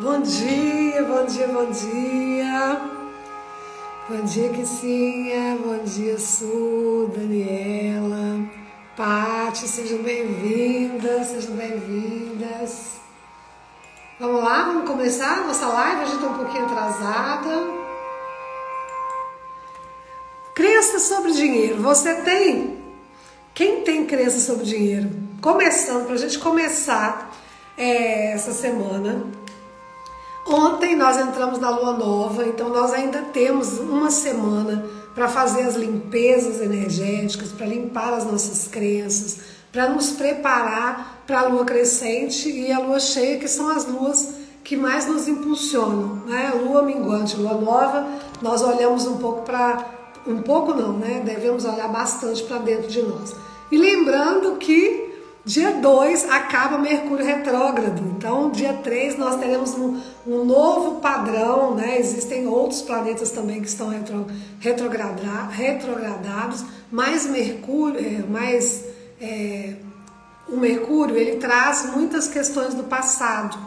Bom dia, bom dia, bom dia. Bom dia, Kissinha. Bom dia, Su, Daniela, Pati. Sejam bem-vindas, sejam bem-vindas. Vamos lá, vamos começar nossa live. A gente está um pouquinho atrasada. Crença sobre dinheiro. Você tem? Quem tem crença sobre dinheiro? Começando, para a gente começar é, essa semana. Ontem nós entramos na lua nova, então nós ainda temos uma semana para fazer as limpezas energéticas, para limpar as nossas crenças, para nos preparar para a lua crescente e a lua cheia, que são as luas que mais nos impulsionam, né? Lua minguante, lua nova, nós olhamos um pouco para um pouco não, né? Devemos olhar bastante para dentro de nós. E lembrando que Dia 2 acaba Mercúrio retrógrado, então dia 3 nós teremos um, um, novo padrão, né? Existem outros planetas também que estão retro, retrograda, retrogradados, mas Mercúrio, é, mais é, o Mercúrio ele traz muitas questões do passado.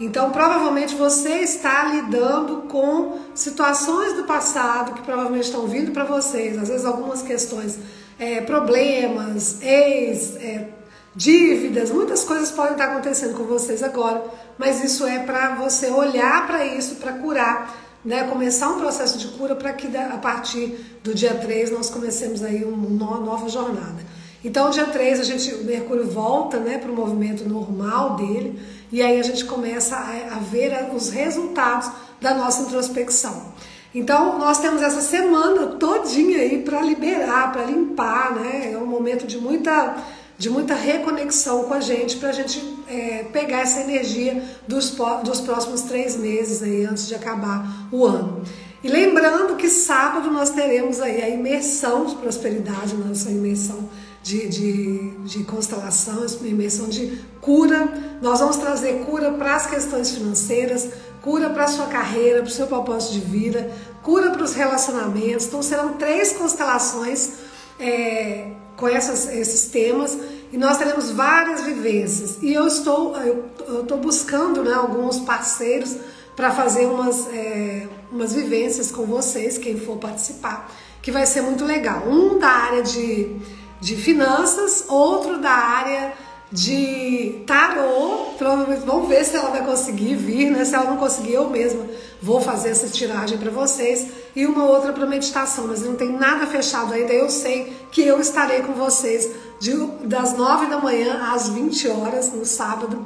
Então, provavelmente você está lidando com situações do passado que provavelmente estão vindo para vocês, às vezes algumas questões, é, problemas, ex, é, dívidas, muitas coisas podem estar acontecendo com vocês agora, mas isso é para você olhar para isso, para curar, né? Começar um processo de cura para que a partir do dia 3 nós comecemos aí uma nova jornada. Então, dia 3 a gente, o Mercúrio volta, né, para o movimento normal dele, e aí a gente começa a, a ver os resultados da nossa introspecção. Então, nós temos essa semana todinha aí para liberar, para limpar, né? É um momento de muita de muita reconexão com a gente, para a gente é, pegar essa energia dos, dos próximos três meses aí, antes de acabar o ano. E lembrando que sábado nós teremos aí a imersão de prosperidade, nossa imersão de, de, de constelação, imersão de cura. Nós vamos trazer cura para as questões financeiras, cura para a sua carreira, para o seu propósito de vida, cura para os relacionamentos. Então serão três constelações. É, com essas, esses temas e nós teremos várias vivências. E eu estou, eu, estou buscando né, alguns parceiros para fazer umas, é, umas vivências com vocês, quem for participar, que vai ser muito legal. Um da área de, de finanças, outro da área de tarô. Provavelmente vamos ver se ela vai conseguir vir, né? Se ela não conseguir, eu mesma vou fazer essa tiragem para vocês. E uma outra para meditação, mas não tem nada fechado ainda. Eu sei que eu estarei com vocês de, das 9 da manhã às 20 horas no sábado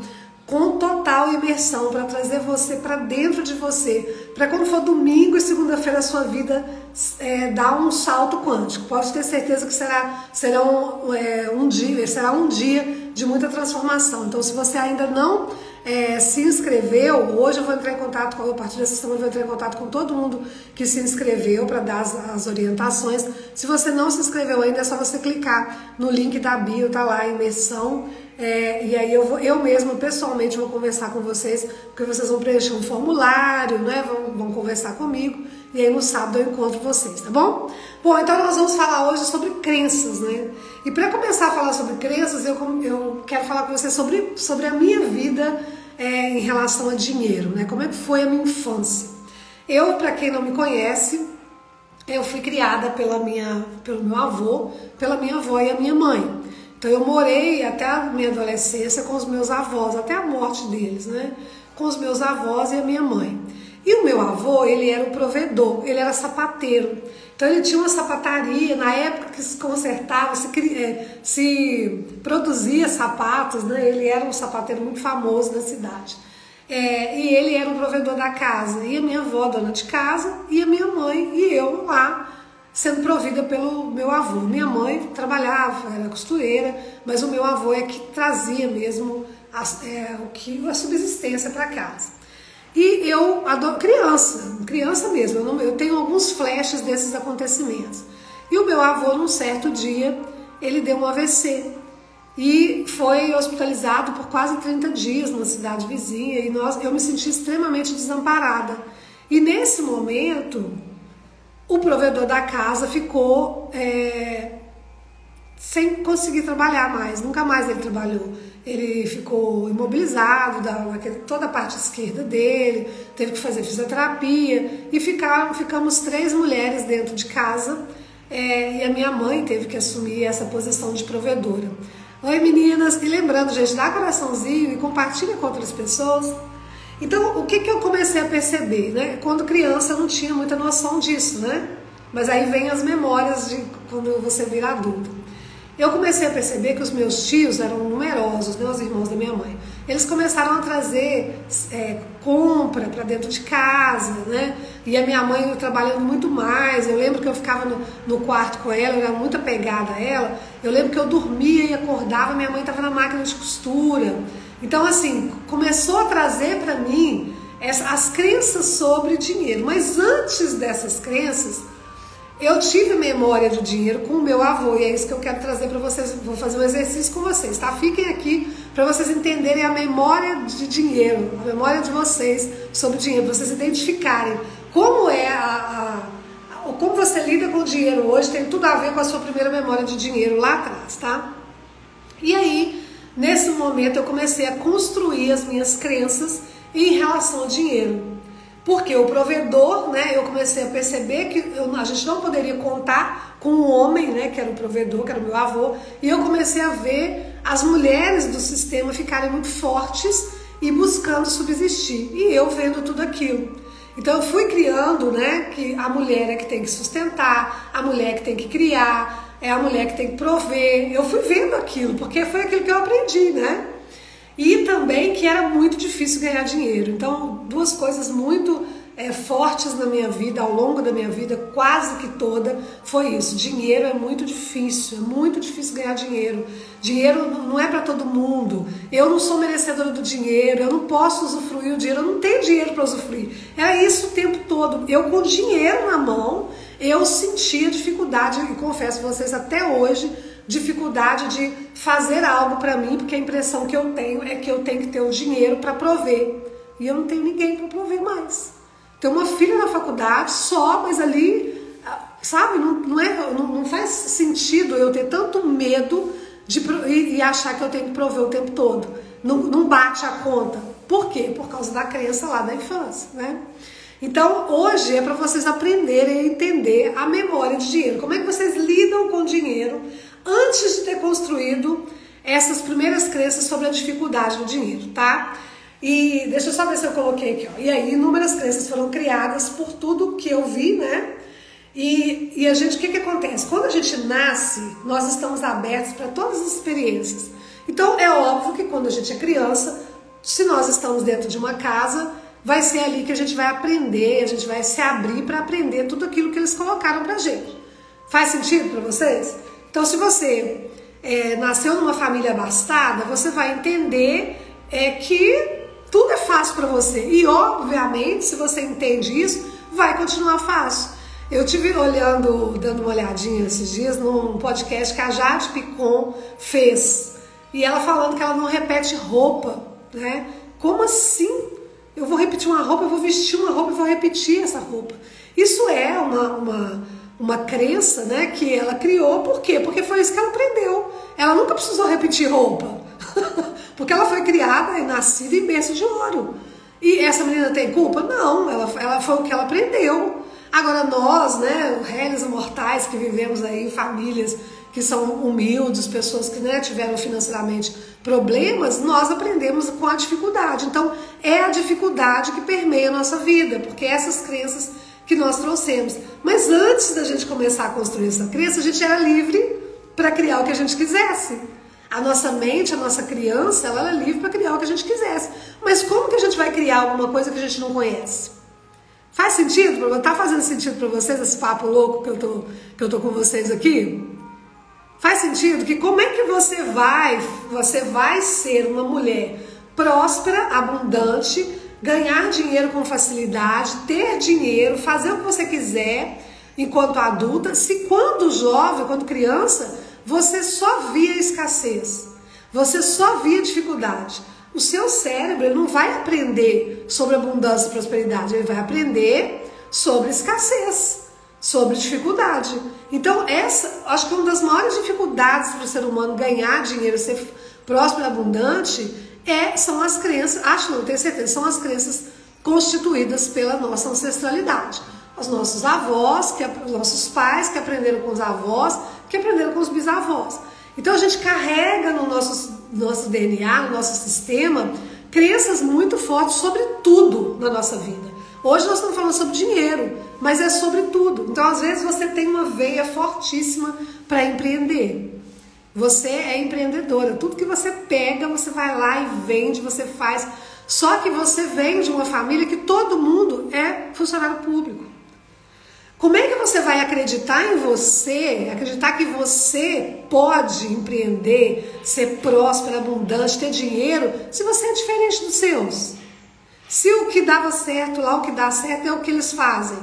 com total imersão para trazer você para dentro de você, para quando for domingo e segunda-feira a sua vida é, dar um salto quântico. Pode ter certeza que será, será um, é, um dia, será um dia de muita transformação. Então, se você ainda não é, se inscreveu, hoje eu vou entrar em contato com, a partir dessa semana eu vou entrar em contato com todo mundo que se inscreveu para dar as, as, orientações. Se você não se inscreveu ainda, é só você clicar no link da bio, tá lá, imersão é, e aí eu, vou, eu mesma, pessoalmente, vou conversar com vocês, porque vocês vão preencher um formulário, né? Vão, vão conversar comigo. E aí no sábado eu encontro vocês, tá bom? Bom, então nós vamos falar hoje sobre crenças, né? E para começar a falar sobre crenças, eu, eu quero falar com vocês sobre, sobre a minha vida é, em relação a dinheiro, né? Como é que foi a minha infância? Eu, para quem não me conhece, eu fui criada pela minha, pelo meu avô, pela minha avó e a minha mãe. Então eu morei até a minha adolescência com os meus avós, até a morte deles, né? Com os meus avós e a minha mãe. E o meu avô, ele era o provedor, ele era sapateiro. Então ele tinha uma sapataria, na época que se consertava, se, é, se produzia sapatos, né? Ele era um sapateiro muito famoso da cidade. É, e ele era o provedor da casa. E a minha avó, dona de casa, e a minha mãe e eu lá sendo provida pelo meu avô. Minha mãe trabalhava, era costureira, mas o meu avô é que trazia mesmo a, é, o que, a subsistência para casa. E eu, adoro, criança, criança mesmo, eu, não, eu tenho alguns flashes desses acontecimentos. E o meu avô, num certo dia, ele deu um AVC e foi hospitalizado por quase 30 dias numa cidade vizinha e nós, eu me senti extremamente desamparada. E nesse momento, o provedor da casa ficou é, sem conseguir trabalhar mais, nunca mais ele trabalhou. Ele ficou imobilizado, da, toda a parte esquerda dele, teve que fazer fisioterapia e ficar, ficamos três mulheres dentro de casa é, e a minha mãe teve que assumir essa posição de provedora. Oi meninas, e lembrando, gente, dá coraçãozinho e compartilha com outras pessoas. Então, o que, que eu comecei a perceber, né? Quando criança eu não tinha muita noção disso, né? Mas aí vem as memórias de quando você vira adulto. Eu comecei a perceber que os meus tios eram numerosos, né, os irmãos da minha mãe. Eles começaram a trazer é, compra para dentro de casa, né? E a minha mãe trabalhando muito mais. Eu lembro que eu ficava no, no quarto com ela, eu era muito apegada a ela. Eu lembro que eu dormia e acordava, minha mãe estava na máquina de costura. Então, assim, começou a trazer para mim as crenças sobre dinheiro. Mas antes dessas crenças, eu tive memória de dinheiro com o meu avô e é isso que eu quero trazer para vocês. Vou fazer um exercício com vocês, tá? Fiquem aqui para vocês entenderem a memória de dinheiro, a memória de vocês sobre dinheiro, vocês identificarem como é a, a, como você lida com o dinheiro hoje tem tudo a ver com a sua primeira memória de dinheiro lá atrás, tá? E aí, nesse momento eu comecei a construir as minhas crenças em relação ao dinheiro. Porque o provedor, né, eu comecei a perceber que eu, a gente não poderia contar com o homem, né, que era o provedor, que era o meu avô, e eu comecei a ver as mulheres do sistema ficarem muito fortes e buscando subsistir, e eu vendo tudo aquilo. Então eu fui criando, né, que a mulher é que tem que sustentar, a mulher que tem que criar, é a mulher que tem que prover. Eu fui vendo aquilo, porque foi aquilo que eu aprendi, né? E também que era muito difícil ganhar dinheiro. Então, duas coisas muito é, fortes na minha vida, ao longo da minha vida, quase que toda, foi isso. Dinheiro é muito difícil, é muito difícil ganhar dinheiro. Dinheiro não é para todo mundo. Eu não sou merecedora do dinheiro, eu não posso usufruir o dinheiro, eu não tenho dinheiro para usufruir. Era isso o tempo todo. Eu com dinheiro na mão, eu sentia dificuldade, e confesso a vocês até hoje, dificuldade de fazer algo para mim, porque a impressão que eu tenho é que eu tenho que ter o dinheiro para prover. E eu não tenho ninguém para prover mais. Tenho uma filha na faculdade só, mas ali, sabe, não, não, é, não, não faz sentido eu ter tanto medo de, e, e, achar que eu tenho que prover o tempo todo. Não, não bate a conta. Por quê? Por causa da crença lá da infância, né? Então, hoje é para vocês aprenderem a entender a memória de dinheiro. Como é que vocês lidam com dinheiro antes de ter construído essas primeiras crenças sobre a dificuldade do dinheiro, tá? E deixa eu só ver se eu coloquei aqui, ó. E aí, inúmeras crenças foram criadas por tudo que eu vi, né? E, e a gente, o que, que acontece? Quando a gente nasce, nós estamos abertos para todas as experiências. Então, é óbvio que quando a gente é criança, se nós estamos dentro de uma casa, vai ser ali que a gente vai aprender, a gente vai se abrir para aprender tudo aquilo que eles colocaram para gente. Faz sentido para vocês? Então, se você é, nasceu numa família abastada, você vai entender é, que tudo é fácil para você. E, obviamente, se você entende isso, vai continuar fácil. Eu tive olhando, dando uma olhadinha esses dias num podcast que a Jade Picon fez. E ela falando que ela não repete roupa, né? Como assim? Eu vou repetir uma roupa, eu vou vestir uma roupa, eu vou repetir essa roupa. Isso é uma, uma uma crença, né, que ela criou, por quê? Porque foi isso que ela aprendeu. Ela nunca precisou repetir roupa, porque ela foi criada e nascida em berço de ouro. E essa menina tem culpa? Não, ela, ela foi o que ela aprendeu. Agora nós, né, réis mortais que vivemos aí em famílias que são humildes, pessoas que né, tiveram financeiramente problemas, nós aprendemos com a dificuldade. Então, é a dificuldade que permeia a nossa vida, porque essas crenças que nós trouxemos. Mas antes da gente começar a construir essa crença, a gente era livre para criar o que a gente quisesse. A nossa mente, a nossa criança, ela era livre para criar o que a gente quisesse. Mas como que a gente vai criar alguma coisa que a gente não conhece? Faz sentido? Tá fazendo sentido para vocês esse papo louco que eu tô que eu tô com vocês aqui? Faz sentido que como é que você vai, você vai ser uma mulher próspera, abundante, ganhar dinheiro com facilidade, ter dinheiro, fazer o que você quiser enquanto adulta, se quando jovem, quando criança, você só via escassez, você só via dificuldade. O seu cérebro não vai aprender sobre abundância e prosperidade, ele vai aprender sobre escassez. sobre dificuldade. Então, essa, acho que uma das maiores dificuldades para o ser humano ganhar dinheiro, ser próspero e abundante, é, são as crenças, acho não, tenho certeza, são as crenças constituídas pela nossa ancestralidade. Os nossos avós, que, os nossos pais que aprenderam com os avós, que aprenderam com os bisavós. Então a gente carrega no nosso, nosso DNA, no nosso sistema, crenças muito fortes sobre tudo na nossa vida. Hoje nós estamos falando sobre dinheiro, mas é sobre tudo. Então, às vezes, você tem uma veia fortíssima para empreender. Você é empreendedora. Tudo que você pega, você vai lá e vende, você faz. Só que você vem de uma família que todo mundo é funcionário público. Como é que você vai acreditar em você, acreditar que você pode empreender, ser próspero, abundante, ter dinheiro, se você é diferente dos seus? Se o que dava certo lá, o que dá certo é o que eles fazem.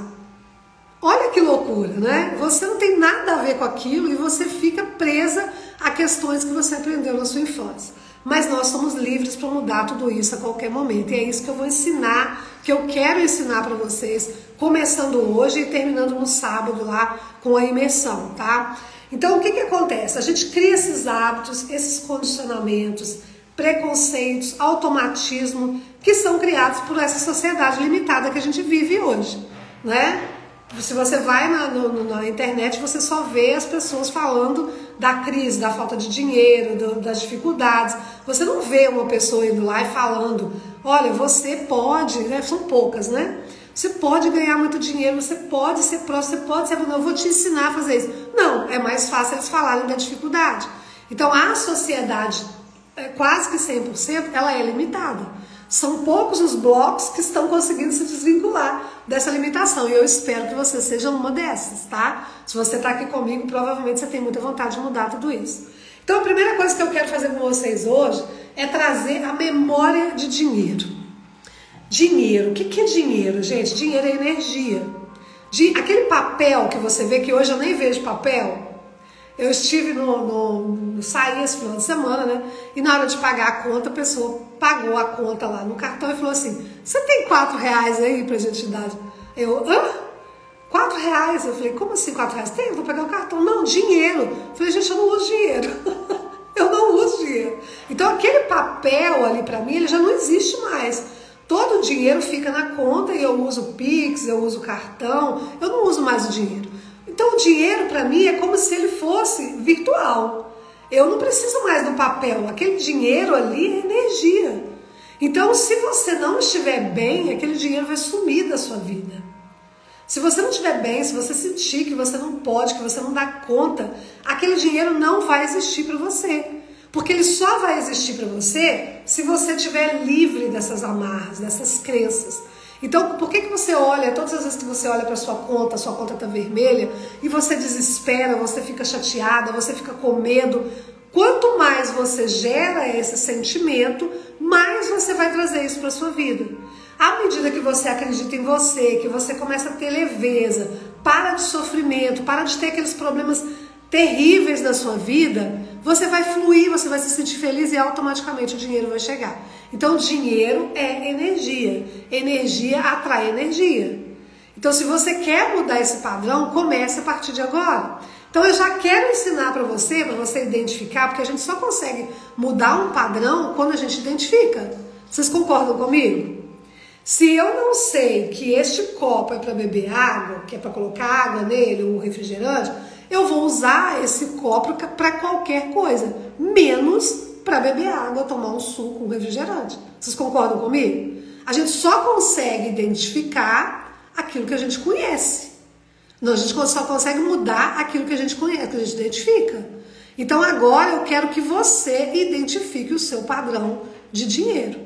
Olha que loucura, né? Você não tem nada a ver com aquilo e você fica presa a questões que você aprendeu na sua infância. Mas nós somos livres para mudar tudo isso a qualquer momento. E é isso que eu vou ensinar, que eu quero ensinar para vocês, começando hoje e terminando no sábado lá com a imersão, tá? Então, o que, que acontece? A gente cria esses hábitos, esses condicionamentos, preconceitos, automatismo que são criados por essa sociedade limitada que a gente vive hoje, né? Se você vai na, no, na internet, você só vê as pessoas falando da crise, da falta de dinheiro, do, das dificuldades. Você não vê uma pessoa indo lá e falando: olha, você pode, né? são poucas, né? Você pode ganhar muito dinheiro, você pode ser próximo, você pode ser. Eu vou te ensinar a fazer isso. Não, é mais fácil eles falarem da dificuldade. Então a sociedade, é, quase que 100%, ela é limitada. São poucos os blocos que estão conseguindo se desvincular dessa limitação. E eu espero que você seja uma dessas, tá? Se você está aqui comigo, provavelmente você tem muita vontade de mudar tudo isso. Então, a primeira coisa que eu quero fazer com vocês hoje é trazer a memória de dinheiro. Dinheiro. O que é dinheiro, gente? Dinheiro é energia. De, aquele papel que você vê, que hoje eu nem vejo papel, eu estive no, no, saí esse final de semana, né? E na hora de pagar a conta, a pessoa pagou a conta lá no cartão e falou assim: Você tem quatro reais aí pra gente dar? Eu, hã? Quatro reais? Eu falei: Como assim quatro reais? Tem, vou pegar o cartão. Não, dinheiro. Eu falei: Gente, eu não uso dinheiro. eu não uso dinheiro. Então aquele papel ali pra mim, ele já não existe mais. Todo o dinheiro fica na conta e eu uso Pix, eu uso cartão, eu não uso mais o dinheiro. Então o dinheiro para mim é como se ele fosse virtual. Eu não preciso mais do papel, aquele dinheiro ali é energia. Então, se você não estiver bem, aquele dinheiro vai sumir da sua vida. Se você não estiver bem, se você sentir que você não pode, que você não dá conta, aquele dinheiro não vai existir para você. Porque ele só vai existir para você se você estiver livre dessas amarras, dessas crenças. Então, por que, que você olha, todas as vezes que você olha para sua conta, sua conta está vermelha, e você desespera, você fica chateada, você fica com medo? Quanto mais você gera esse sentimento, mais você vai trazer isso para sua vida. À medida que você acredita em você, que você começa a ter leveza, para de sofrimento, para de ter aqueles problemas terríveis da sua vida, você vai fluir, você vai se sentir feliz e automaticamente o dinheiro vai chegar. Então, dinheiro é energia. Energia atrai energia. Então, se você quer mudar esse padrão, comece a partir de agora. Então, eu já quero ensinar para você, para você identificar, porque a gente só consegue mudar um padrão quando a gente identifica. Vocês concordam comigo? Se eu não sei que este copo é para beber água, que é para colocar água nele, ou refrigerante, eu vou usar esse copo para qualquer coisa, menos para beber água, tomar um suco, um refrigerante. Vocês concordam comigo? A gente só consegue identificar aquilo que a gente conhece. Não, a gente só consegue mudar aquilo que a gente conhece, que a gente identifica. Então agora eu quero que você identifique o seu padrão de dinheiro.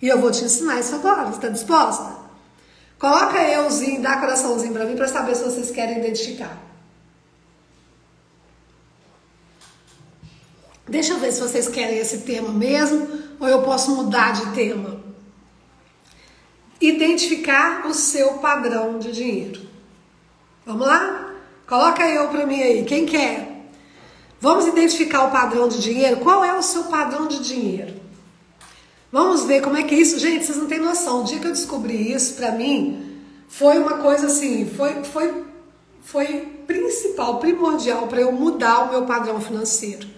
E eu vou te ensinar isso agora. Está disposta? Coloca euzinho, dá coraçãozinho para mim para saber se vocês querem identificar. Deixa eu ver se vocês querem esse tema mesmo ou eu posso mudar de tema. Identificar o seu padrão de dinheiro. Vamos lá? Coloca eu para mim aí, quem quer? Vamos identificar o padrão de dinheiro? Qual é o seu padrão de dinheiro? Vamos ver como é que é isso. Gente, vocês não têm noção. O dia que eu descobri isso, para mim, foi uma coisa assim, foi, foi foi principal, primordial para eu mudar o meu padrão financeiro.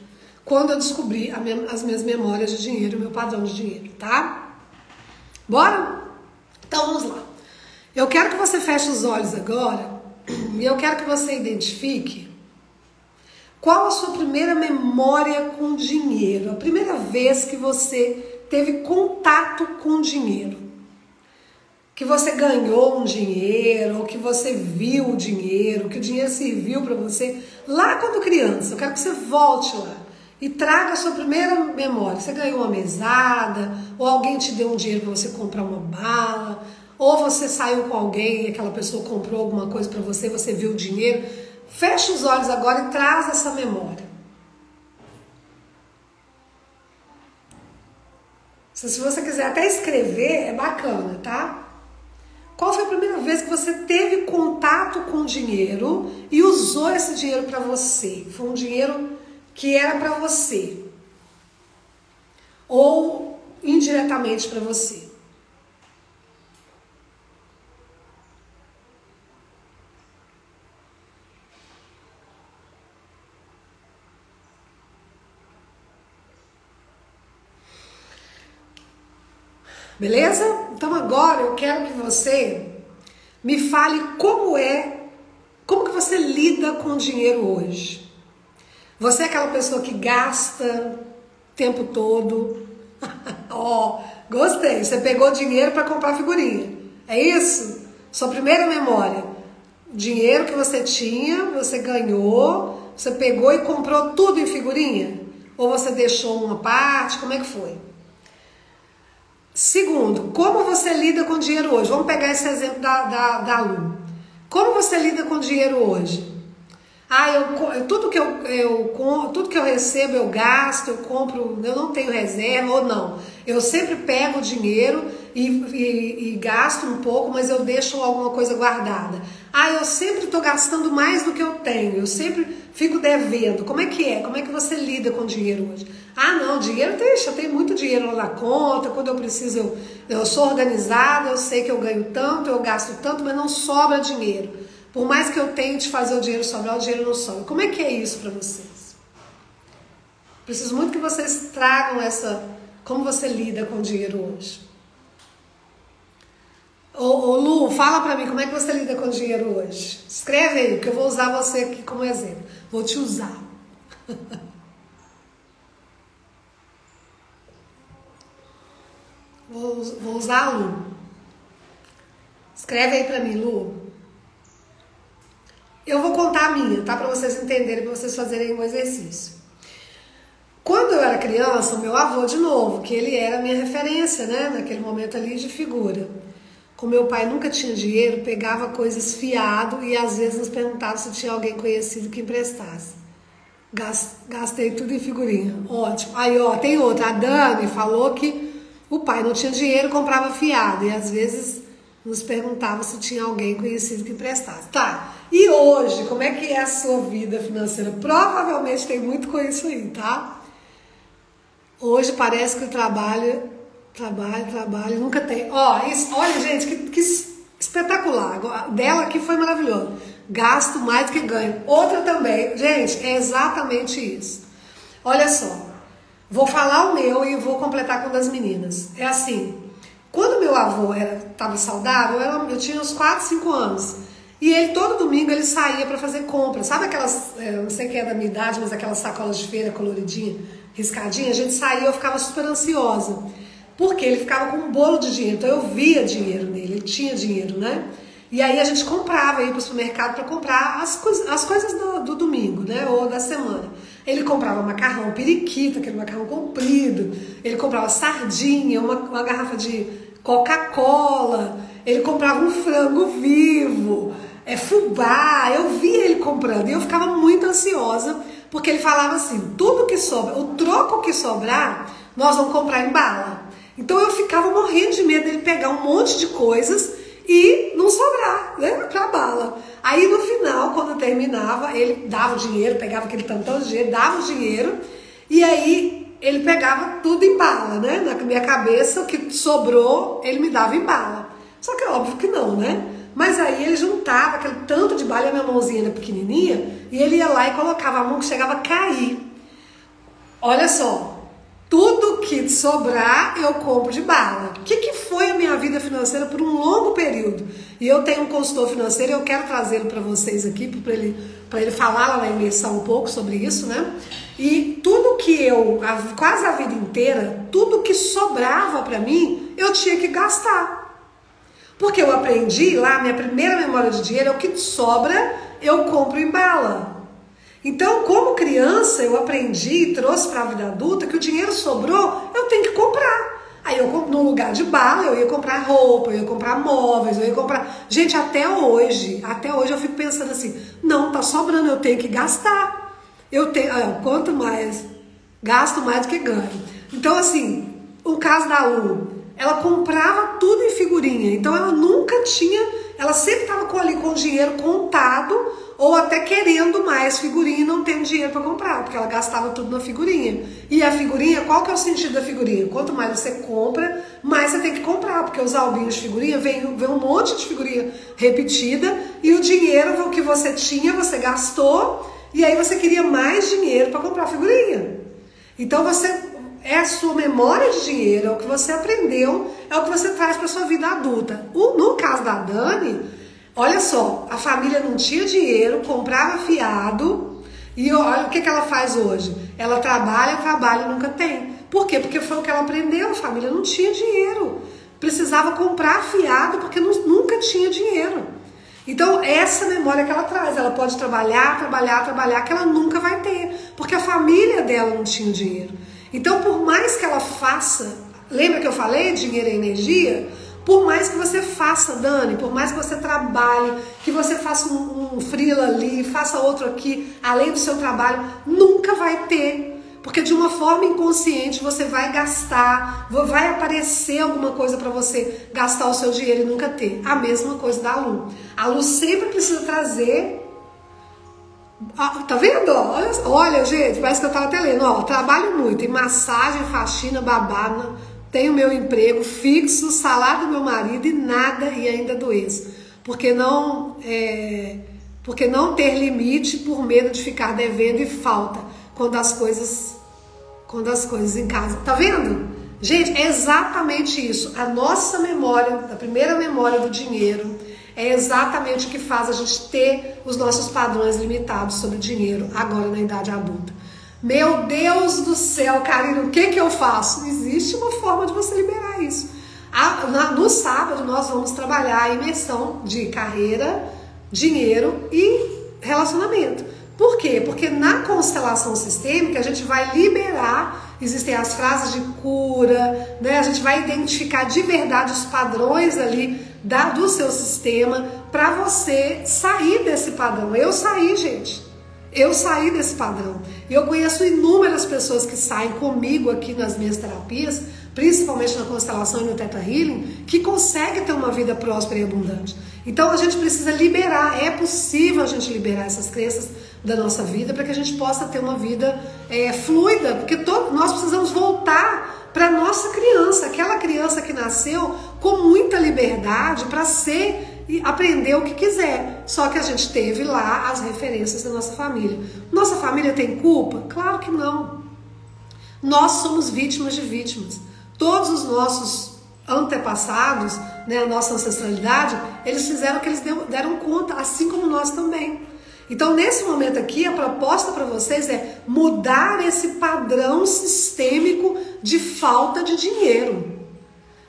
Quando eu descobri as minhas memórias de dinheiro, o meu padrão de dinheiro, tá? Bora? Então vamos lá. Eu quero que você feche os olhos agora e eu quero que você identifique qual a sua primeira memória com dinheiro, a primeira vez que você teve contato com dinheiro. Que você ganhou um dinheiro, ou que você viu o dinheiro, que o dinheiro serviu para você lá quando criança. Eu quero que você volte lá e traga a sua primeira memória. Você ganhou uma mesada, ou alguém te deu um dinheiro para você comprar uma bala, ou você saiu com alguém e aquela pessoa comprou alguma coisa para você, você viu o dinheiro. Fecha os olhos agora e traz essa memória. Se você quiser até escrever, é bacana, tá? Qual foi a primeira vez que você teve contato com dinheiro e usou esse dinheiro para você? Foi um dinheiro que era para você ou indiretamente para você. Beleza? Então agora eu quero que você me fale como é, como que você lida com o dinheiro hoje. Você é aquela pessoa que gasta o tempo todo. Ó, oh, gostei. Você pegou dinheiro para comprar figurinha. É isso? Sua primeira memória. Dinheiro que você tinha, você ganhou, você pegou e comprou tudo em figurinha? Ou você deixou uma parte? Como é que foi? Segundo, como você lida com dinheiro hoje? Vamos pegar esse exemplo da, da, da Lu. Como você lida com dinheiro hoje? Ah, eu, tudo, que eu, eu, tudo que eu recebo eu gasto, eu compro, eu não tenho reserva ou não. Eu sempre pego o dinheiro e, e, e gasto um pouco, mas eu deixo alguma coisa guardada. Ah, eu sempre estou gastando mais do que eu tenho, eu sempre fico devendo. Como é que é? Como é que você lida com dinheiro hoje? Ah, não, dinheiro deixa, tenho muito dinheiro lá na conta, quando eu preciso, eu, eu sou organizada, eu sei que eu ganho tanto, eu gasto tanto, mas não sobra dinheiro. Por mais que eu tente fazer o dinheiro sobrar, o dinheiro não sobra. Como é que é isso para vocês? Preciso muito que vocês tragam essa. Como você lida com o dinheiro hoje? Ô, ô Lu, fala para mim como é que você lida com o dinheiro hoje. Escreve aí, que eu vou usar você aqui como exemplo. Vou te usar. Vou, vou usar a Lu. Escreve aí para mim, Lu. Eu vou contar a minha, tá? Para vocês entenderem, para vocês fazerem um exercício. Quando eu era criança, o meu avô, de novo, que ele era a minha referência, né? Naquele momento ali de figura. Como meu pai nunca tinha dinheiro, pegava coisas fiado e às vezes nos perguntava se tinha alguém conhecido que emprestasse. Gastei tudo em figurinha. Ótimo. Aí, ó, tem outra. A Dani falou que o pai não tinha dinheiro, comprava fiado e às vezes nos perguntava se tinha alguém conhecido que emprestasse. Tá. E hoje, como é que é a sua vida financeira? Provavelmente tem muito com isso aí, tá? Hoje parece que o trabalho, trabalho, trabalho, nunca tem. Ó, isso, olha, gente, que, que espetacular. Dela aqui foi maravilhoso. Gasto mais do que ganho. Outra também. Gente, é exatamente isso. Olha só. Vou falar o meu e vou completar com o das meninas. É assim, quando meu avô estava saudável, eu, eu, tinha uns 4, 5 anos. E ele, todo domingo, ele saía para fazer compras. Sabe aquelas, é, não sei quem é da minha idade, mas aquelas sacolas de feira coloridinha, riscadinha? A gente saía eu ficava super ansiosa. Porque ele ficava com um bolo de dinheiro. Então eu via dinheiro nele, ele tinha dinheiro, né? E aí a gente comprava, ia para o supermercado para comprar as, coisa, as coisas do, do domingo, né? Ou da semana. Ele comprava macarrão periquito, aquele macarrão comprido. Ele comprava sardinha, uma, uma garrafa de Coca-Cola. Ele comprava um frango vivo, é fubá. Eu via ele comprando e eu ficava muito ansiosa porque ele falava assim: tudo que sobra, o troco que sobrar, nós vamos comprar em bala. Então eu ficava morrendo de medo dele pegar um monte de coisas e não sobrar, né, para bala. Aí no final, quando terminava, ele dava o dinheiro, pegava aquele tantão de dinheiro, dava o dinheiro, e aí ele pegava tudo em bala, né? Na minha cabeça, o que sobrou, ele me dava em bala. Só que óbvio que não, né? Mas aí ele juntava aquele tanto de bala, a minha mãozinha era pequenininha, e ele ia lá e colocava a mão que chegava a cair. Olha só, tudo que sobrar eu compro de bala. O que, que foi a minha vida financeira por um longo período? E eu tenho um consultor financeiro, eu quero trazê-lo para vocês aqui, para ele, ele falar lá na imersão um pouco sobre isso, né? E tudo que eu, quase a vida inteira, tudo que sobrava para mim, eu tinha que gastar. Porque eu aprendi lá, minha primeira memória de dinheiro é o que sobra, eu compro em bala. Então, como criança, eu aprendi e trouxe para a vida adulta que o dinheiro sobrou, eu tenho que comprar. Aí eu no lugar de bala, eu ia comprar roupa, eu ia comprar móveis, eu ia comprar. Gente, até hoje, até hoje eu fico pensando assim: não, tá sobrando, eu tenho que gastar. Eu tenho, ah, quanto mais gasto mais do que ganho. Então, assim, o caso da Lu, ela comprava tudo em figurinha, então ela nunca tinha, ela sempre estava ali com o dinheiro contado ou até querendo mais figurinha e não tendo dinheiro para comprar, porque ela gastava tudo na figurinha. E a figurinha, qual que é o sentido da figurinha? Quanto mais você compra, mais você tem que comprar, porque os albinhos de figurinha vem, vem um monte de figurinha repetida e o dinheiro que você tinha, você gastou e aí você queria mais dinheiro para comprar figurinha. Então você é a sua memória de dinheiro, é o que você aprendeu, é o que você traz para sua vida adulta. O, no caso da Dani, olha só, a família não tinha dinheiro, comprava fiado e olha o que, que ela faz hoje. Ela trabalha, trabalha e nunca tem. Por quê? Porque foi o que ela aprendeu, a família não tinha dinheiro. Precisava comprar fiado porque não, nunca tinha dinheiro. Então, essa memória que ela traz, ela pode trabalhar, trabalhar, trabalhar, que ela nunca vai ter, porque a família dela não tinha dinheiro. Então, por mais que ela faça, lembra que eu falei dinheiro é energia? Por mais que você faça, Dani, por mais que você trabalhe, que você faça um, um freela ali, faça outro aqui, além do seu trabalho, nunca vai ter porque de uma forma inconsciente você vai gastar, vai aparecer alguma coisa para você gastar o seu dinheiro e nunca ter. A mesma coisa da Lu. A Lu sempre precisa trazer. Ah, tá vendo? Olha, gente, parece que eu tava até lendo. Ó, trabalho muito em massagem, faxina, babada. Tenho meu emprego fixo, salário do meu marido e nada e ainda doença. Porque não, é, porque não ter limite por medo de ficar devendo e falta quando as coisas quando as coisas em casa. Tá vendo? Gente, é exatamente isso. A nossa memória, a primeira memória do dinheiro, é exatamente o que faz a gente ter os nossos padrões limitados sobre dinheiro agora na idade adulta. Meu Deus do céu, Karina, o que, que eu faço? Existe uma forma de você liberar isso. no sábado, nós vamos trabalhar a imersão de carreira, dinheiro e relacionamento. Por quê? Porque na constelação sistêmica a gente vai liberar, existem as frases de cura, né? A gente vai identificar de verdade os padrões ali da, do seu sistema para você sair desse padrão. Eu saí, gente. Eu saí desse padrão. Eu conheço inúmeras pessoas que saem comigo aqui nas minhas terapias, principalmente na constelação e no Teta Healing, que conseguem ter uma vida próspera e abundante. Então a gente precisa liberar, é possível a gente liberar essas crenças da nossa vida para que a gente possa ter uma vida é, fluida, porque nós precisamos voltar para nossa criança, aquela criança que nasceu com muita liberdade para ser e aprender o que quiser. Só que a gente teve lá as referências da nossa família. Nossa família tem culpa? Claro que não. Nós somos vítimas de vítimas. Todos os nossos antepassados, né, a nossa ancestralidade, eles fizeram o que eles deram conta, assim como nós também. Então, nesse momento aqui, a proposta para vocês é mudar esse padrão sistêmico de falta de dinheiro.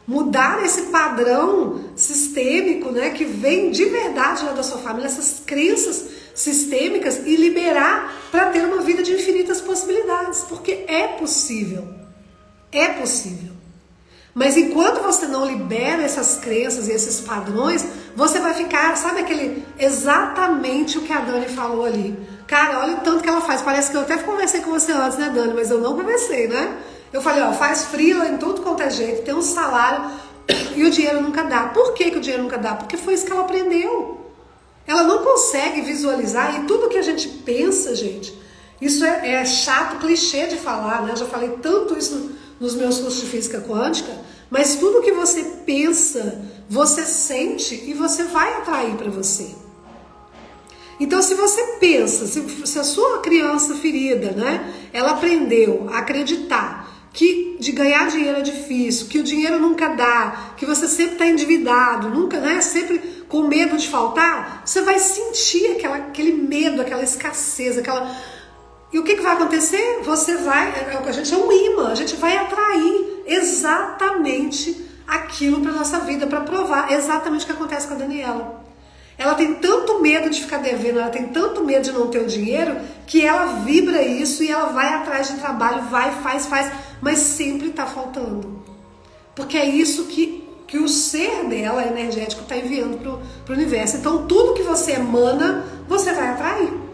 Mudar esse padrão sistêmico, né, que vem de verdade lá da sua família, essas crenças sistêmicas e liberar para ter uma vida de infinitas possibilidades, porque é possível. É possível. Mas enquanto você não libera essas crenças e esses padrões, você vai ficar, sabe aquele exatamente o que a Dani falou ali. Cara, olha o tanto que ela faz. Parece que eu até conversei com você antes, né, Dani? Mas eu não conversei, né? Eu falei, ó, faz frila em tudo quanto é jeito, tem um salário e o dinheiro nunca dá. Por que, que o dinheiro nunca dá? Porque foi isso que ela aprendeu. Ela não consegue visualizar e tudo que a gente pensa, gente, isso é, é chato, clichê de falar, né? Eu já falei tanto isso nos meus cursos de física quântica, mas tudo que você pensa, você sente e você vai atrair para você. Então, se você pensa, se, se, a sua criança ferida, né, ela aprendeu a acreditar que de ganhar dinheiro é difícil, que o dinheiro nunca dá, que você sempre está endividado, nunca, né, sempre com medo de faltar, você vai sentir aquela, aquele medo, aquela escassez, aquela. E o que, que vai acontecer? Você vai, é a gente é um imã, a gente vai atrair exatamente aquilo para nossa vida, para provar exatamente o que acontece com a Daniela. Ela tem tanto medo de ficar devendo, ela tem tanto medo de não ter o dinheiro, que ela vibra isso e ela vai atrás de trabalho, vai, faz, faz, mas sempre está faltando. Porque é isso que, que o ser dela, energético, está enviando para o universo. Então, tudo que você emana, você vai atrair.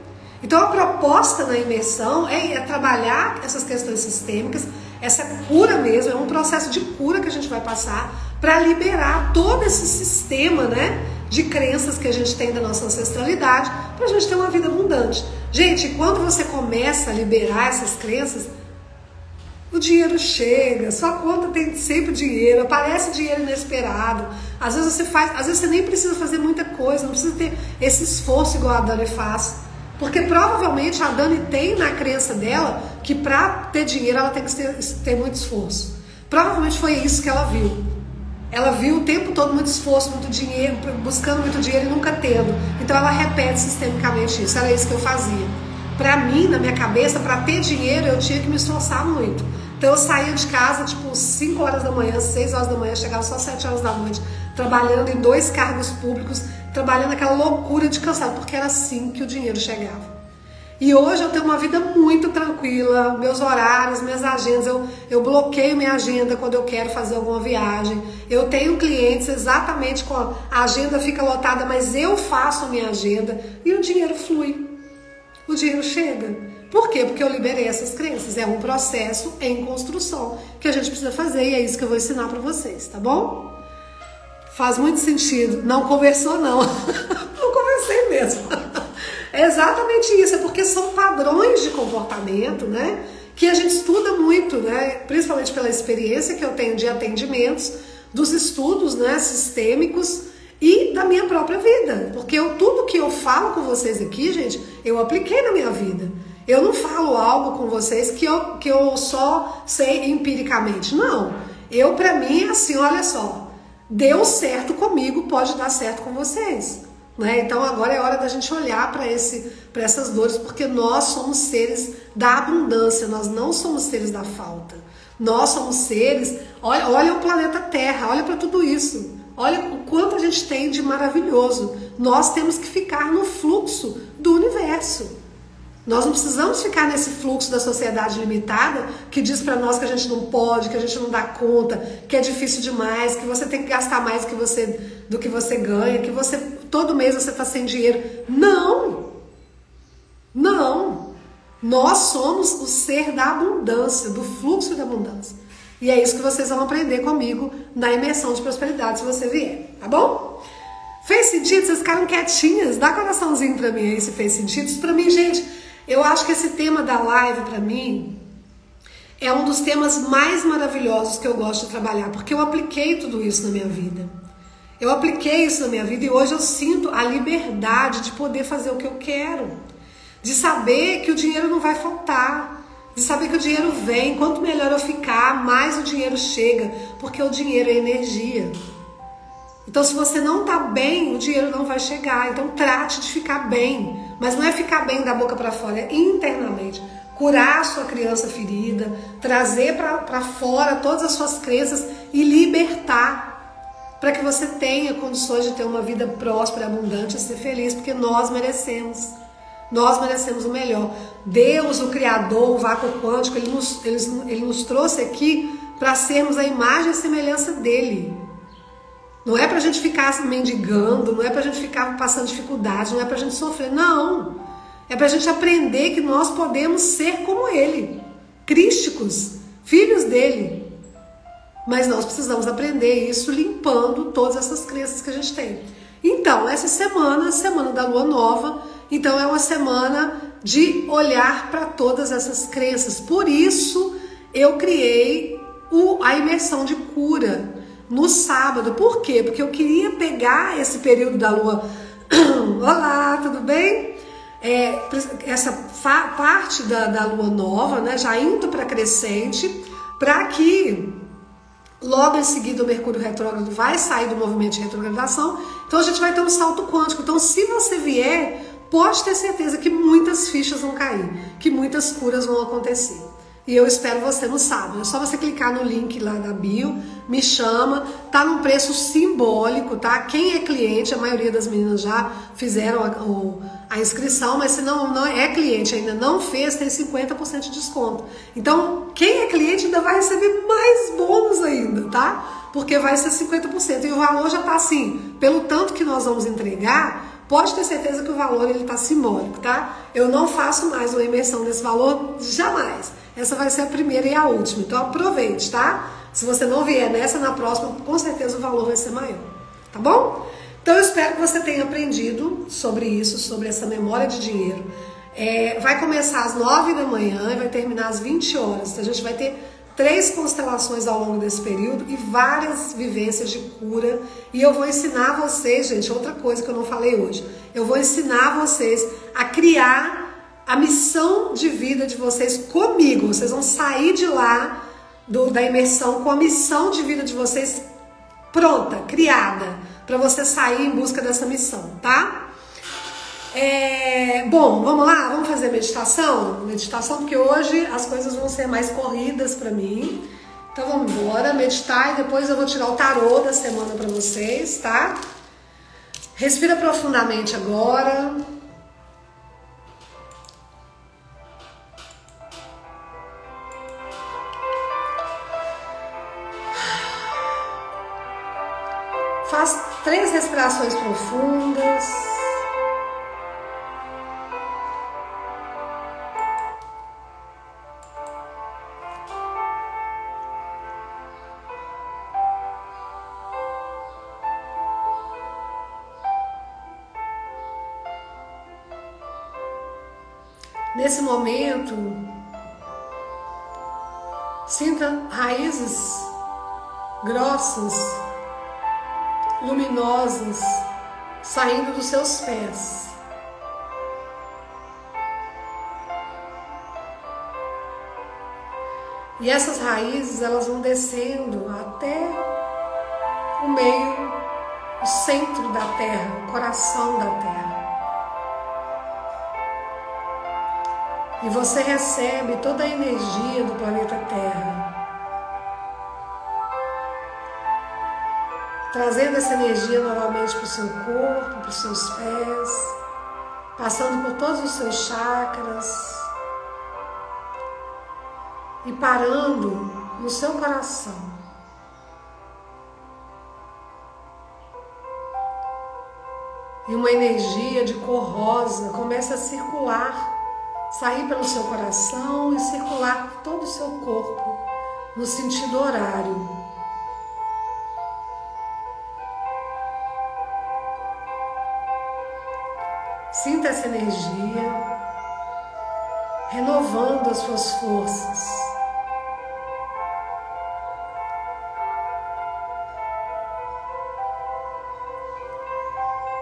Então, a proposta na imersão é, é trabalhar essas questões sistêmicas, essa cura mesmo, é um processo de cura que a gente vai passar para liberar todo esse sistema, né? De crenças que a gente tem da nossa ancestralidade, para a gente ter uma vida abundante. Gente, quando você começa a liberar essas crenças, o dinheiro chega, sua conta tem sempre dinheiro, aparece dinheiro inesperado. Às vezes você faz, às vezes você nem precisa fazer muita coisa, não precisa ter esse esforço igual a Dani faz. Porque provavelmente a Dani tem na crença dela que para ter dinheiro ela tem que ter, ter muito esforço. Provavelmente foi isso que ela viu. Ela viu o tempo todo muito esforço, muito dinheiro, buscando muito dinheiro e nunca tendo. Então ela repete sistemicamente isso. Era isso que eu fazia. Para mim, na minha cabeça, para ter dinheiro eu tinha que me esforçar muito. Então eu saía de casa tipo 5 horas da manhã, 6 horas da manhã, chegava só 7 horas da noite, trabalhando em dois cargos públicos trabalhando aquela loucura de cansado, porque era assim que o dinheiro chegava. E hoje eu tenho uma vida muito tranquila, meus horários, minhas agendas, eu, eu bloqueio minha agenda quando eu quero fazer alguma viagem. Eu tenho clientes exatamente com a, agenda fica lotada, mas eu faço minha agenda e o dinheiro flui. O dinheiro chega. Por quê? Porque eu liberei essas crenças. É um processo em construção que a gente precisa fazer e é isso que eu vou ensinar para vocês, tá bom? Faz muito sentido. Não conversou, não. não conversei mesmo. É exatamente isso, é porque são padrões de comportamento, né? Que a gente estuda muito, né? Principalmente pela experiência que eu tenho de atendimentos, dos estudos né, sistêmicos e da minha própria vida. Porque eu, tudo que eu falo com vocês aqui, gente, eu apliquei na minha vida. Eu não falo algo com vocês que eu, que eu só sei empiricamente. Não. Eu, para mim, é assim, olha só deu certo comigo, pode dar certo com vocês. Né? Então agora é hora da gente olhar para essas dores, porque nós somos seres da abundância, nós não somos seres da falta. Nós somos seres. Olha, olha o planeta Terra, olha para tudo isso. Olha o quanto a gente tem de maravilhoso. Nós temos que ficar no fluxo do universo. Nós não precisamos ficar nesse fluxo da sociedade limitada que diz para nós que a gente não pode, que a gente não dá conta, que é difícil demais, que você tem que gastar mais do que você, do que você ganha, que você todo mês você está sem dinheiro. Não! Não! Nós somos o ser da abundância, do fluxo da abundância. E é isso que vocês vão aprender comigo na imersão de prosperidade se você vier, tá bom? Fez sentido? Vocês ficaram quietinhas? Dá coraçãozinho para mim aí se fez sentido. Isso para mim, gente, eu acho que esse tema da live, para mim, é um dos temas mais maravilhosos que eu gosto de trabalhar, porque eu apliquei tudo isso na minha vida. Eu apliquei isso na minha vida e hoje eu sinto a liberdade de poder fazer o que eu quero, de saber que o dinheiro não vai faltar, de saber que o dinheiro vem. Quanto melhor eu ficar, mais o dinheiro chega, porque o dinheiro é energia. Então, se você não está bem, o dinheiro não vai chegar. Então, trate de ficar bem. Mas não é ficar bem da boca para fora, é internamente. Curar a sua criança ferida, trazer para fora todas as suas crenças e libertar. Para que você tenha condições de ter uma vida próspera, abundante e ser feliz, porque nós merecemos. Nós merecemos o melhor. Deus, o Criador, o vácuo quântico, ele nos, ele, ele nos trouxe aqui para sermos a imagem e semelhança dele. Não é para a gente ficar mendigando, não é para a gente ficar passando dificuldade, não é para a gente sofrer, não. É para a gente aprender que nós podemos ser como Ele, crísticos, filhos dele. Mas nós precisamos aprender isso limpando todas essas crenças que a gente tem. Então, essa semana, semana da lua nova, então é uma semana de olhar para todas essas crenças. Por isso eu criei o, a imersão de cura no sábado. Por quê? Porque eu queria pegar esse período da lua. Olá, tudo bem? É, essa parte da, da lua nova, né, já indo para crescente, para que logo em seguida o Mercúrio retrógrado vai sair do movimento de retrogradação, então a gente vai ter um salto quântico. Então, se você vier, pode ter certeza que muitas fichas vão cair, que muitas curas vão acontecer. E eu espero você no sábado. É só você clicar no link lá da bio, me chama, tá num preço simbólico, tá? Quem é cliente, a maioria das meninas já fizeram a, a inscrição, mas se não, não é cliente, ainda não fez, tem 50% de desconto. Então, quem é cliente ainda vai receber mais bônus ainda, tá? Porque vai ser 50%. E o valor já tá assim, pelo tanto que nós vamos entregar, Pode ter certeza que o valor ele está simbólico, tá? Eu não faço mais uma imersão desse valor jamais. Essa vai ser a primeira e a última. Então aproveite, tá? Se você não vier nessa, na próxima, com certeza o valor vai ser maior. Tá bom? Então eu espero que você tenha aprendido sobre isso, sobre essa memória de dinheiro. É, vai começar às 9 da manhã e vai terminar às 20 horas. Então, a gente vai ter três constelações ao longo desse período e várias vivências de cura. E eu vou ensinar vocês, gente, outra coisa que eu não falei hoje. Eu vou ensinar vocês a criar a missão de vida de vocês comigo. Vocês vão sair de lá do, da imersão com a missão de vida de vocês pronta, criada, para você sair em busca dessa missão, tá? É, bom, vamos lá, vamos fazer meditação? Meditação, porque hoje as coisas vão ser mais corridas para mim. Então vamos embora, meditar e depois eu vou tirar o tarô da semana para vocês, tá? Respira profundamente agora. Profundas. Nesse momento, sinta raízes grossas luminosas saindo dos seus pés. E essas raízes elas vão descendo até o meio, o centro da terra, o coração da terra. E você recebe toda a energia do planeta Terra. Trazendo essa energia novamente para o seu corpo, para os seus pés, passando por todos os seus chakras e parando no seu coração. E uma energia de cor rosa começa a circular, sair pelo seu coração e circular todo o seu corpo, no sentido horário. Sinta essa energia renovando as suas forças.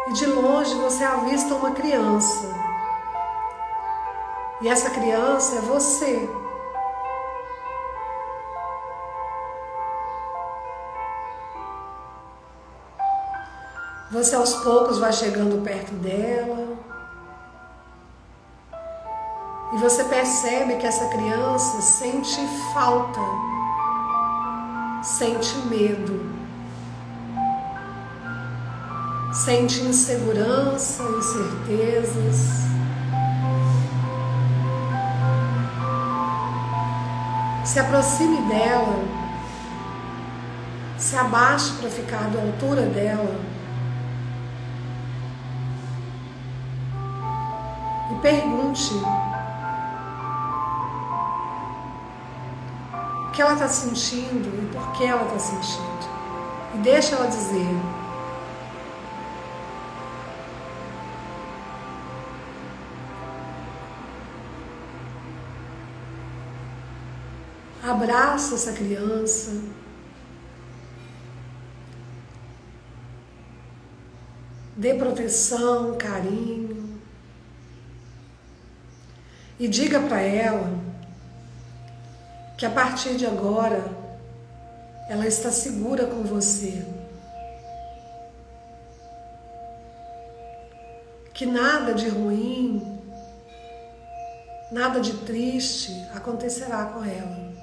E de longe você avista uma criança. E essa criança é você. Você aos poucos vai chegando perto dela. E você percebe que essa criança sente falta, sente medo, sente insegurança, incertezas. Se aproxime dela, se abaixe para ficar da altura dela. Pergunte. O que ela está sentindo e por que ela está sentindo. E deixa ela dizer. Abraça essa criança. Dê proteção, carinho. E diga para ela que a partir de agora ela está segura com você. Que nada de ruim, nada de triste acontecerá com ela,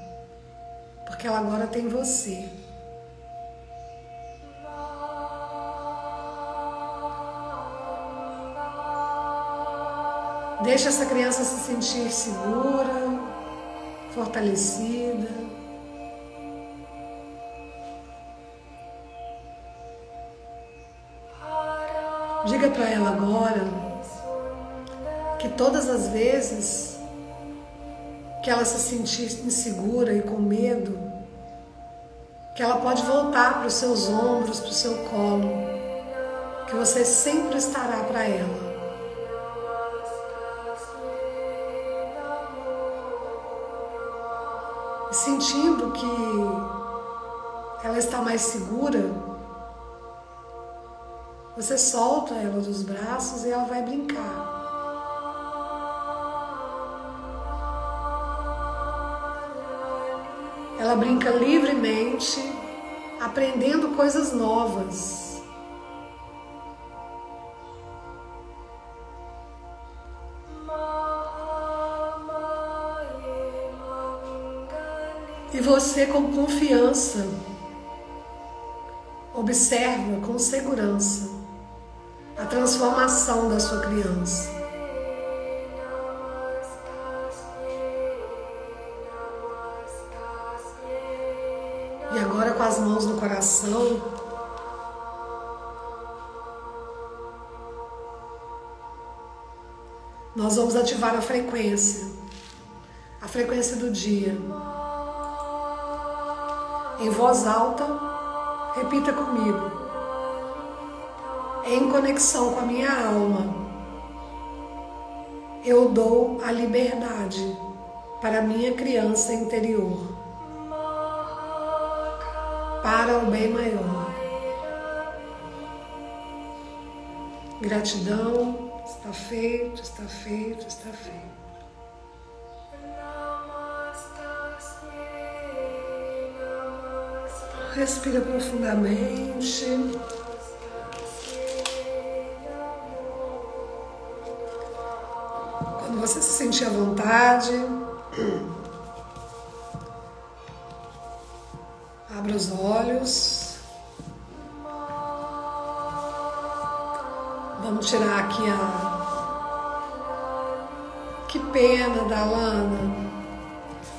porque ela agora tem você. Deixa essa criança se sentir segura, fortalecida. Diga para ela agora que todas as vezes que ela se sentir insegura e com medo, que ela pode voltar para os seus ombros, para o seu colo, que você sempre estará para ela. Sentindo que ela está mais segura, você solta ela dos braços e ela vai brincar. Ela brinca livremente, aprendendo coisas novas. Você, com confiança, observa com segurança a transformação da sua criança. E agora, com as mãos no coração, nós vamos ativar a frequência, a frequência do dia em voz alta, repita comigo. Em conexão com a minha alma, eu dou a liberdade para a minha criança interior, para o bem maior. Gratidão, está feito, está feito, está feito. Respira profundamente. Quando você se sentir à vontade, abra os olhos. Vamos tirar aqui a. Que pena da Lana.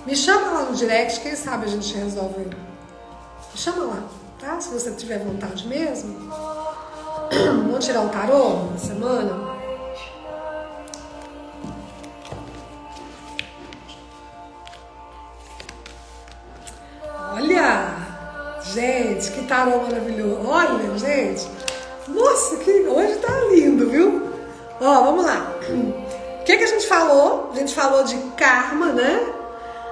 Me chama lá no direct, quem sabe a gente resolve chama lá, tá? Se você tiver vontade mesmo. Vamos tirar o tarô na semana? Olha! Gente, que tarô maravilhoso! Olha, gente! Nossa, que hoje tá lindo, viu? Ó, vamos lá. O que, que a gente falou? A gente falou de karma, né?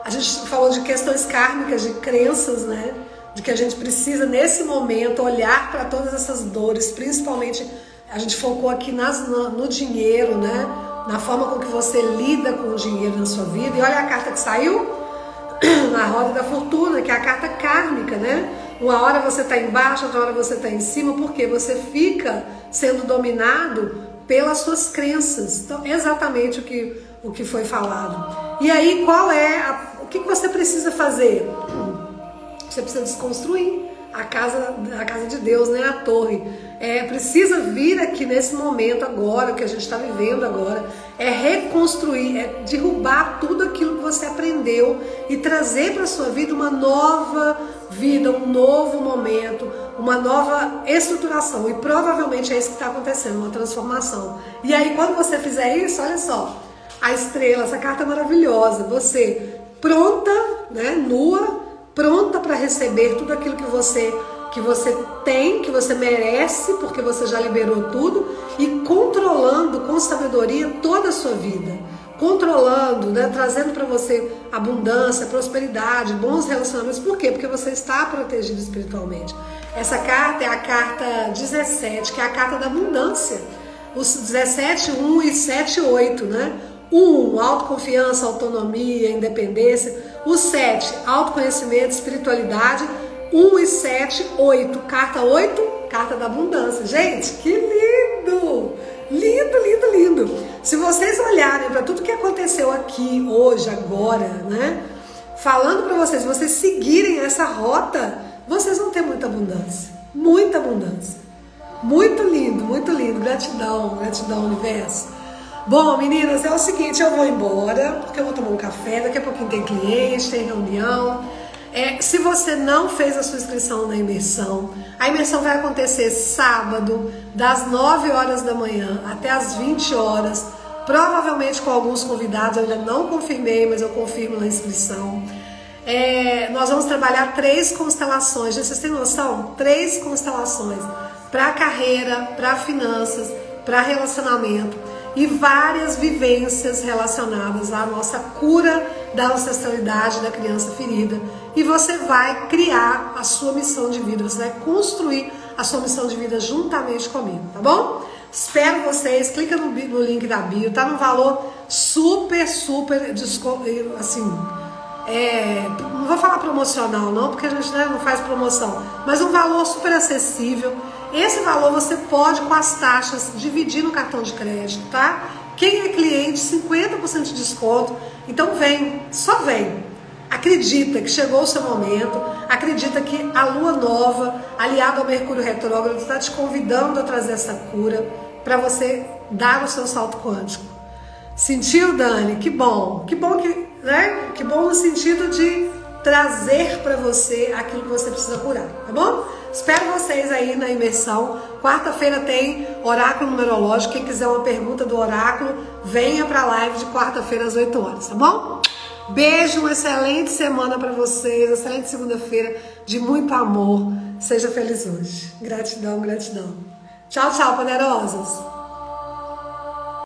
A gente falou de questões kármicas, de crenças, né? De que a gente precisa nesse momento olhar para todas essas dores, principalmente a gente focou aqui nas, no, no, dinheiro, né? Na forma com que você lida com o dinheiro na sua vida. E olha a carta que saiu na roda da fortuna, que é a carta kármica, né? Uma hora você está embaixo, outra hora você está em cima, porque você fica sendo dominado pelas suas crenças. Então, exatamente o que, o que foi falado. E aí, qual é a, o que, que você precisa fazer? Você precisa desconstruir a casa, a casa de Deus, né? A torre. É, precisa vir aqui nesse momento agora, o que a gente está vivendo agora, é reconstruir, é derrubar tudo aquilo que você aprendeu e trazer para a sua vida uma nova vida, um novo momento, uma nova estruturação. E provavelmente é isso que está acontecendo, uma transformação. E aí, quando você fizer isso, olha só, a estrela, essa carta maravilhosa, você pronta, né, nua, pronta para receber tudo aquilo que você que você tem, que você merece, porque você já liberou tudo e controlando com sabedoria toda a sua vida. Controlando, né, trazendo para você abundância, prosperidade, bons relacionamentos. Por quê? Porque você está protegido espiritualmente. Essa carta é a carta 17, que é a carta da abundância. Os 17, 1 e 7, 8, né? 1, autoconfiança, autonomia, independência. O 7, autoconhecimento, espiritualidade. 1 e 7, 8. Carta 8, carta da abundância. Gente, que lindo! Lindo, lindo, lindo. Se vocês olharem para tudo que aconteceu aqui hoje, agora, né? Falando para vocês, vocês seguirem essa rota, vocês vão ter muita abundância. Muita abundância. Muito lindo, muito lindo. Gratidão, gratidão, universo. Bom, meninas, é o seguinte, eu vou embora, porque eu vou tomar um café, daqui a pouquinho tem cliente, tem reunião. É, se você não fez a sua inscrição na imersão, a imersão vai acontecer sábado, das 9 horas da manhã até as 20 horas, provavelmente com alguns convidados, eu ainda não confirmei, mas eu confirmo na inscrição. É, nós vamos trabalhar três constelações, vocês têm noção? Três constelações para carreira, para finanças, para relacionamento e várias vivências relacionadas à nossa cura da ancestralidade da criança ferida. E você vai criar a sua missão de vida, você vai construir a sua missão de vida juntamente comigo, tá bom? Espero vocês, clica no, no link da bio, tá no valor super, super, assim, é, não vou falar promocional não, porque a gente né, não faz promoção, mas um valor super acessível esse valor você pode, com as taxas, dividir no cartão de crédito, tá? Quem é cliente, 50% de desconto. Então vem, só vem. Acredita que chegou o seu momento, acredita que a lua nova, aliada ao Mercúrio retrógrado, está te convidando a trazer essa cura para você dar o seu salto quântico. Sentiu, Dani? Que bom. Que bom que, né? Que bom no sentido de trazer para você aquilo que você precisa curar, tá bom? Espero vocês aí na imersão. Quarta-feira tem oráculo numerológico. Quem quiser uma pergunta do oráculo, venha para a live de quarta-feira às 8 horas, tá bom? Beijo, uma excelente semana para vocês, excelente segunda-feira de muito amor. Seja feliz hoje. Gratidão, gratidão. Tchau, tchau, poderosas.